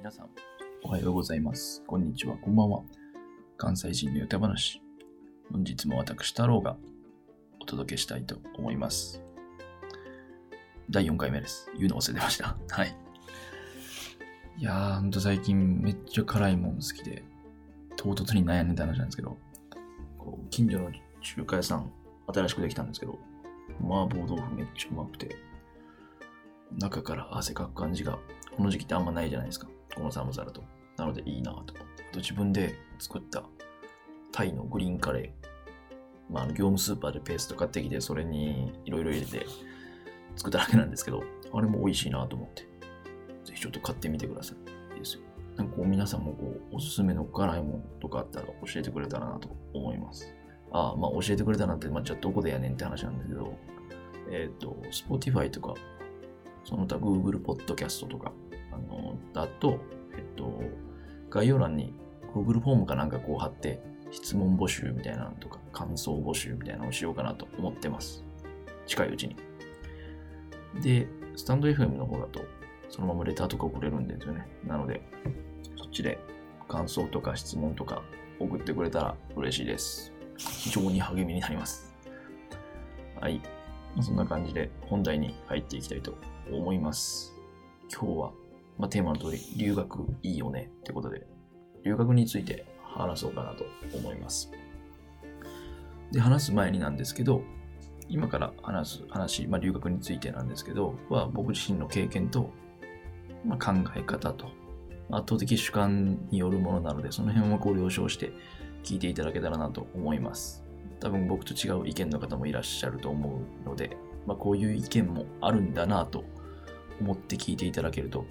皆さん、おはようございます。こんにちは、こんばんは。関西人の歌話。本日も私、太郎がお届けしたいと思います。第4回目です。言うの忘れてました。はい。いやー、ほんと最近めっちゃ辛いもん好きで、唐突に悩んでた話なんですけど、こう近所の中華屋さん、新しくできたんですけど、麻婆豆腐めっちゃうまくて、中から汗かく感じが、この時期ってあんまないじゃないですか。この寒さだと。なのでいいなと。あと自分で作ったタイのグリーンカレー。まあ、業務スーパーでペースト買ってきて、それにいろいろ入れて作っただけなんですけど、あれも美味しいなと思って、ぜひちょっと買ってみてください。いいですよ。なんかこう皆さんもこう、おすすめの辛いものとかあったら教えてくれたらなと思います。ああ、まあ教えてくれたなって、まあじゃあどこでやねんって話なんだけど、えっ、と、Spotify とか、その他 Google Podcast とか、あの、だと、えっと、概要欄に Google フォームかなんかこう貼って、質問募集みたいなのとか、感想募集みたいなのをしようかなと思ってます。近いうちに。で、スタンド FM の方だと、そのままレターとか送れるんですよね。なので、そっちで感想とか質問とか送ってくれたら嬉しいです。非常に励みになります。はい。そんな感じで本題に入っていきたいと思います。今日は、まあ、テーマの通り、留学いいよねってことで、留学について話そうかなと思います。で、話す前になんですけど、今から話す話、まあ、留学についてなんですけど、は僕自身の経験と、まあ、考え方と、圧倒的主観によるものなので、その辺をご了承して聞いていただけたらなと思います。多分僕と違う意見の方もいらっしゃると思うので、まあ、こういう意見もあるんだなと思って聞いていただけると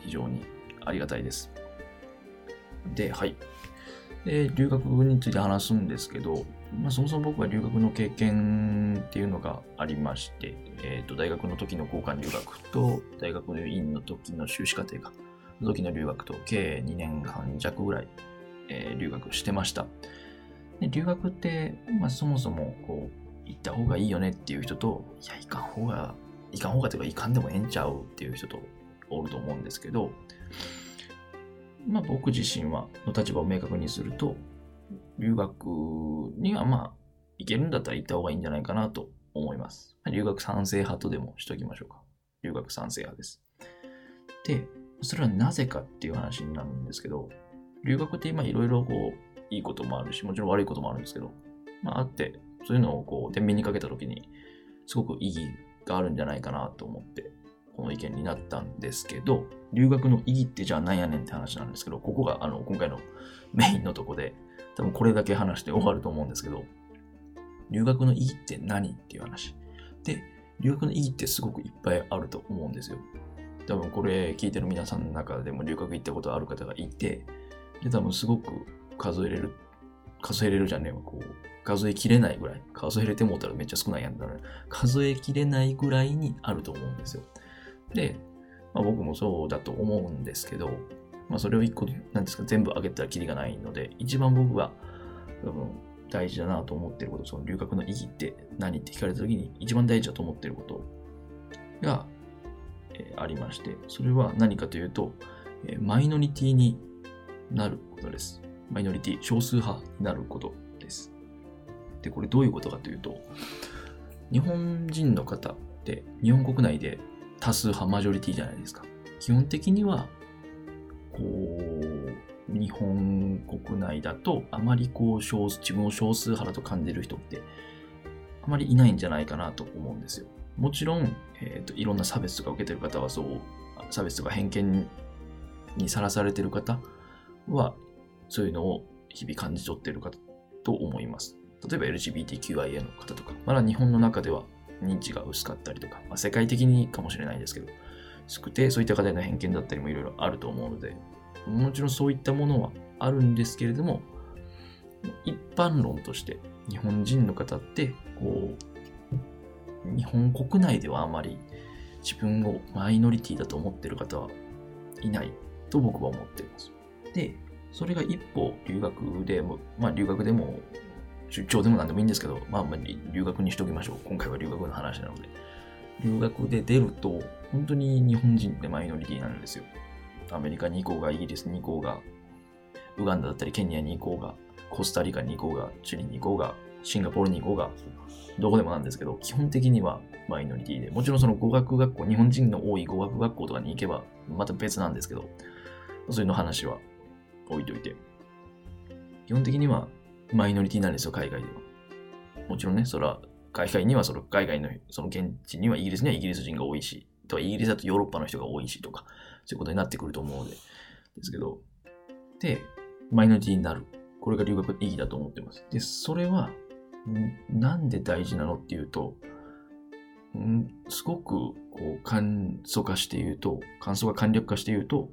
非常にありがたいです。で、はい。で、留学について話すんですけど、まあ、そもそも僕は留学の経験っていうのがありまして、えっ、と、大学の時の交換留学と、大学の院の時の修士課程か、の時の留学と、計2年半弱ぐらい、えー留学してました。で留学って、まあ、そもそもこう行った方がいいよねっていう人と、いや、行かん方が、行かん方がというか、行かんでもええんちゃうっていう人とおると思うんですけど、まあ、僕自身は、の立場を明確にすると、留学にはまあ、行けるんだったら行った方がいいんじゃないかなと思います。留学賛成派とでもしときましょうか。留学賛成派です。で、それはなぜかっていう話になるんですけど、留学って今いろいろこう、いいこともあるし、もちろん悪いこともあるんですけど、まああって、そういうのをこう、天秤にかけたときに、すごく意義があるんじゃないかなと思って、意見になったんですけど、留学の意義ってじゃあ何やねんって話なんですけど、ここがあの今回のメインのとこで、多分これだけ話して終わると思うんですけど、留学の意義って何っていう話。で、留学の意義ってすごくいっぱいあると思うんですよ。多分これ聞いてる皆さんの中でも留学行ったことある方がいて、で、多分すごく数えれる、数えれるじゃねえわ、こう、数えきれないぐらい、数えれてもうたらめっちゃ少ないやんだから、数えきれないぐらいにあると思うんですよ。で、まあ、僕もそうだと思うんですけど、まあ、それを一個、なんですか、全部上げたらキリがないので、一番僕が多分大事だなと思ってること、その留学の意義って何って聞かれた時に、一番大事だと思ってることが、えーありまして、それは何かというと、えーマイノリティになることです。マイノリティ、少数派になることです。で、これどういうことかというと、日本人の方って日本国内で多数派、マジョリティじゃないですか。基本的には、こう、日本国内だとあまりこう少数、自分を少数派だと感じる人ってあまりいないんじゃないかなと思うんですよ。もちろん、えーといろんな差別とか受けてる方はそう、差別とか偏見にさらされてる方は、そういうのを日々感じ取ってるかと思います。例えば LGBTQIA の方とか、まだ日本の中では認知が薄かったりとか、まあ、世界的にかもしれないですけど、薄くて、そういった方への偏見だったりもいろいろあると思うので、もちろんそういったものはあるんですけれども、一般論として日本人の方って、こう、日本国内ではあまり自分をマイノリティだと思ってる方はいないと僕は思っています。で、それが一方、留学でも、まあ留学でも、出張でも何でもいいんですけど、まあまあ留学にしときましょう。今回は留学の話なので。留学で出ると、本当に日本人ってマイノリティなんですよ。アメリカに行こうが、イギリスに行こうが、ウガンダだったりケニアに行こうが、コスタリカに行こうが、チリに行こうが、シンガポールに行こうが、どこでもなんですけど、基本的にはマイノリティで、もちろんその語学学校、日本人の多い語学学校とかに行けば、また別なんですけど、そういうの話は置いといて。基本的にはマイノリティなんですよ、海外では。もちろんね、それは、海外には、その海外の、その現地には、イギリスにはイギリス人が多いし、とかイギリスだとヨーロッパの人が多いしとか、そういうことになってくると思うので、ですけど、で、マイノリティになる。これが留学の意義だと思ってます。で、それは、なんで大事なのっていうと、んすごくこう簡素化して言うと、感想が簡略化して言うと、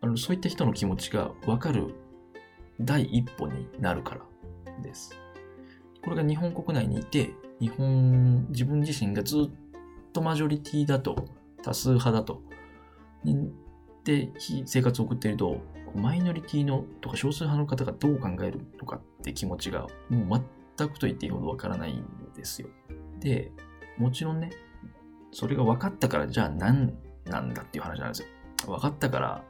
あのそういった人の気持ちが分かる第一歩になるからです。これが日本国内にいて、日本、自分自身がずっとマジョリティだと、多数派だと、で、生活を送っていると、マイノリティのとか少数派の方がどう考えるとかって気持ちがもう全くと言っていいほどわからないんですよ。で、もちろんね、それが分かったからじゃあ何なんだっていう話なんですよ。分かったから、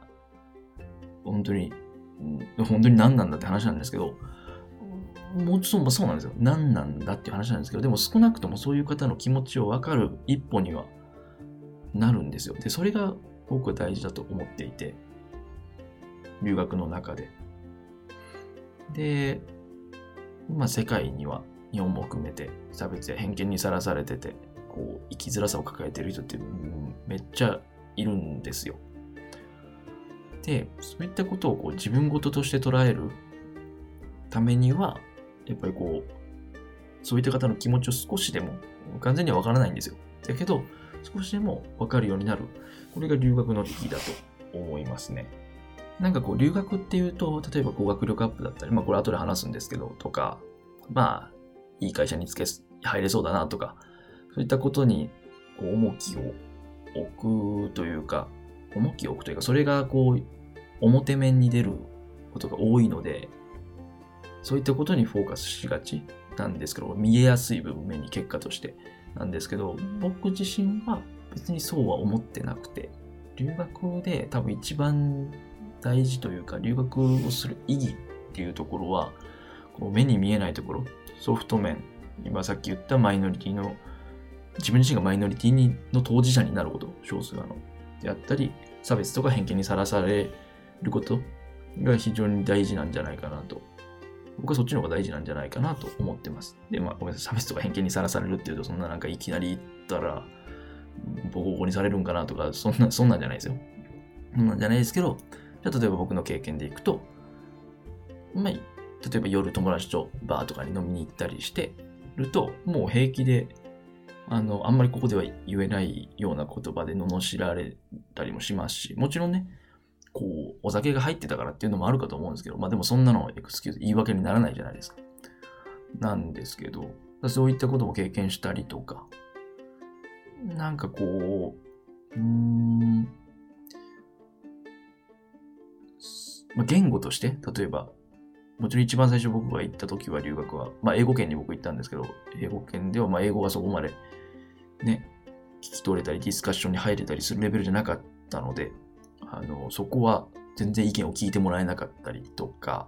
本当に、本当に何なんだって話なんですけど、もちろんそうなんですよ。何なんだっていう話なんですけど、でも少なくともそういう方の気持ちを分かる一歩にはなるんですよ。で、それが僕は大事だと思っていて、留学の中で。で、まあ世界には日本も含めて差別や偏見にさらされてて、こう生きづらさを抱えてる人ってめっちゃいるんですよ。で、そういったことをこう自分事として捉えるためには、やっぱりこう、そういった方の気持ちを少しでも、完全にはわからないんですよ。だけど、少しでもわかるようになる。これが留学の意義だと思いますね。なんかこう、留学っていうと、例えば語学力アップだったり、まあこれ後で話すんですけど、とか、まあ、いい会社につけ、入れそうだなとか、そういったことにこう重きを置くというか、重きを置くというか、それがこう、表面に出ることが多いので、そういったことにフォーカスしがちなんですけど、見えやすい部分、目に結果としてなんですけど、僕自身は別にそうは思ってなくて、留学で多分一番大事というか、留学をする意義っていうところは、こう目に見えないところ、ソフト面、今さっき言ったマイノリティの、自分自身がマイノリティにの当事者になること、少数派の、であったり、差別とか偏見にさらされることが非常に大事なんじゃないかなと。僕はそっちの方が大事なんじゃないかなと思ってます。で、まあ、ごめんなさい、差別とか偏見にさらされるっていうと、そんななんかいきなり言ったら、ボコボコにされるんかなとか、そんな、そんなんじゃないですよ。そんなんじゃないですけど、じゃ例えば僕の経験でいくと、まあ、例えば夜友達とバーとかに飲みに行ったりしてると、もう平気で、あの、あんまりここでは言えないような言葉で罵られたりもしますし、もちろんね、こう、お酒が入ってたからっていうのもあるかと思うんですけど、まあでもそんなのエクスキューズ、言い訳にならないじゃないですか。なんですけど、そういったことも経験したりとか、なんかこう、うーん、まあ、言語として、例えば、もちろん一番最初僕が行った時は留学は、まあ、英語圏に僕行ったんですけど、英語圏ではまあ英語がそこまでね、聞き取れたりディスカッションに入れたりするレベルじゃなかったので、あの、そこは全然意見を聞いてもらえなかったりとか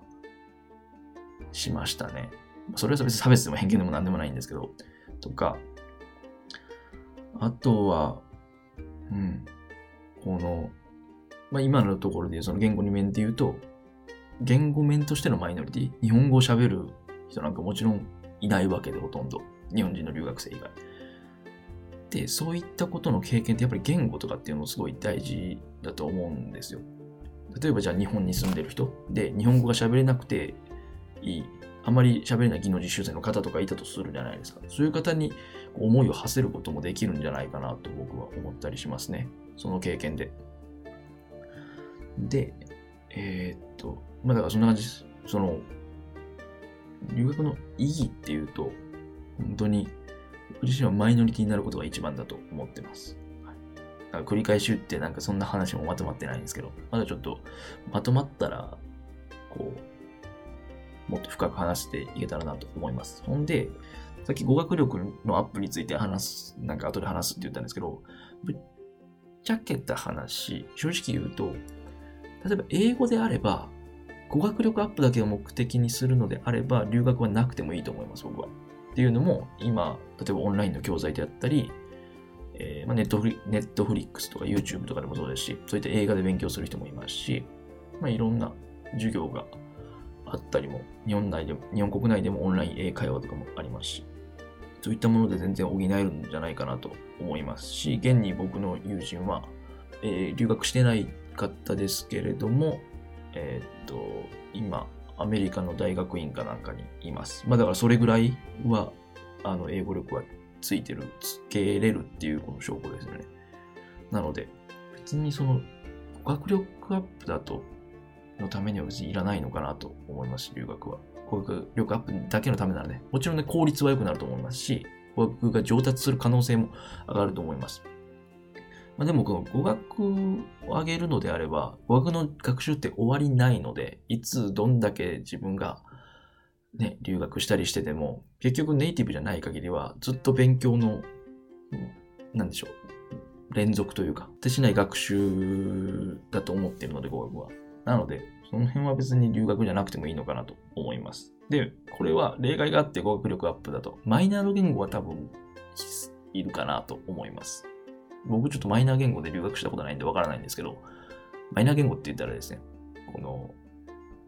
しましたね。それは別に差別でも偏見でも何でもないんですけど、とか、あとは、うん、この、まあ、今のところでその言語に面で言うと、言語面としてのマイノリティ、日本語を喋る人なんかもちろんいないわけでほとんど。日本人の留学生以外。で、そういったことの経験ってやっぱり言語とかっていうのもすごい大事だと思うんですよ。例えばじゃあ日本に住んでる人で日本語が喋れなくていい、あまり喋れない技能実習生の方とかいたとするじゃないですか。そういう方に思いを馳せることもできるんじゃないかなと僕は思ったりしますね。その経験で。で、えー、っと、まあだからそんな感じです。その、留学の意義っていうと、本当に、僕自身はマイノリティになることが一番だと思ってます。はい、繰り返し言ってなんかそんな話もまとまってないんですけど、まだちょっとまとまったら、こう、もっと深く話していけたらなと思います。ほんで、さっき語学力のアップについて話す、なんか後で話すって言ったんですけど、ぶっちゃけた話、正直言うと、例えば英語であれば、語学力アップだけを目的にするのであれば、留学はなくてもいいと思います、僕は。っていうのも、今、例えばオンラインの教材であったり、えーまあ、ネットフリネットフリックスとか YouTube とかでもそうですし、そういった映画で勉強する人もいますし、まあ、いろんな授業があったりも、日本内で、日本国内でもオンライン英会話とかもありますし、そういったもので全然補えるんじゃないかなと思いますし、現に僕の友人は、えー留学してないかったですけれども、えーっと、今、アメリカの大学院かなんかにいます。まあだからそれぐらいは、あの、英語力はついてる、つけれるっていうこの証拠ですよね。なので、別にその、語学力アップだと、のためには別にいらないのかなと思います、留学は。語学力アップだけのためならね、もちろんね、効率は良くなると思いますし、語学が上達する可能性も上がると思います。まあ、でも、この語学を上げるのであれば、語学の学習って終わりないので、いつどんだけ自分がね、留学したりしてても、結局ネイティブじゃない限りは、ずっと勉強の、うんなんでしょう、連続というか、手しない学習だと思っているので、語学は。なので、その辺は別に留学じゃなくてもいいのかなと思います。で、これは例外があって語学力アップだと、マイナーの言語は多分いるかなと思います。僕ちょっとマイナー言語で留学したことないんでわからないんですけど、マイナー言語って言ったらですね、この、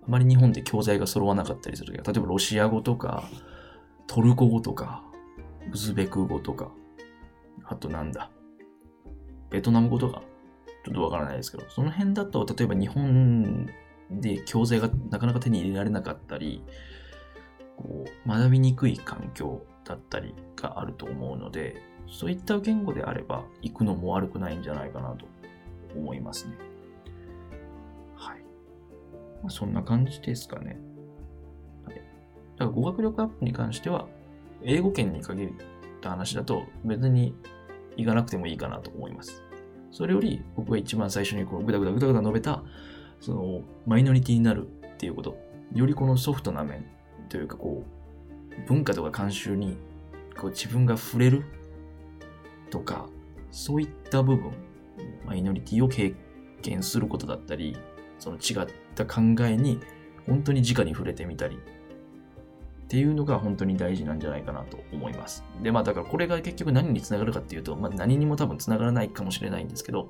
あまり日本で教材が揃わなかったりするけど、例えばロシア語とか、トルコ語とか、ウズベク語とか、あとなんだ、ベトナム語とか、ちょっとわからないですけど、その辺だと、例えば日本で教材がなかなか手に入れられなかったり、こう学びにくい環境だったりがあると思うので、そういった言語であれば行くのも悪くないんじゃないかなと思いますね。はい。まあ、そんな感じですかね。はい。だから語学力アップに関しては、英語圏に限った話だと別に行かなくてもいいかなと思います。それより僕が一番最初にこうグダグダグダグダ述べた、そのマイノリティになるっていうこと、よりこのソフトな面というかこう、文化とか慣習にこう自分が触れるとか、そういった部分、マイノリティを経験することだったり、その違った考えに本当に直に触れてみたり、っていうのが本当に大事なんじゃないかなと思います。で、まあだからこれが結局何につながるかっていうと、まあ何にも多分つながらないかもしれないんですけど、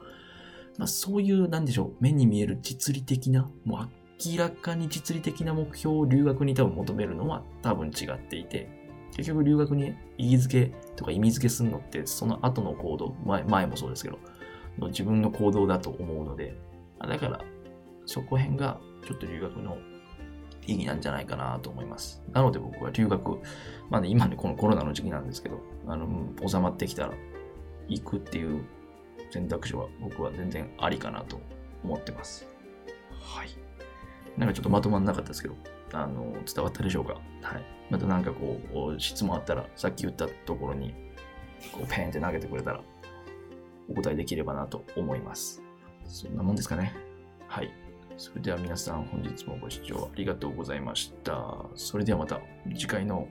まあそういう、なんでしょう、目に見える実利的な、もう明らかに実利的な目標を留学に多分求めるのは多分違っていて、結局留学に意義づけとか意味づけするのってその後の行動、前前もそうですけど、の自分の行動だと思うので、だからそこ辺がちょっと留学の意義なんじゃないかなと思います。なので僕は留学、まあね、今ね、このコロナの時期なんですけど、あの、収まってきたら行くっていう選択肢は僕は全然ありかなと思ってます。はい。なんかちょっとまとまんなかったですけど、あの、伝わったでしょうか？はい。またなんかこう、質問あったら、さっき言ったところに、こう、ペンって投げてくれたら、お答えできればなと思います。そんなもんですかね？はい。それでは皆さん本日もご視聴ありがとうございました。それではまた次回の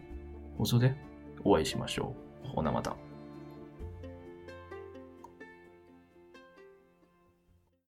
放送でお会いしましょう。ほなまた。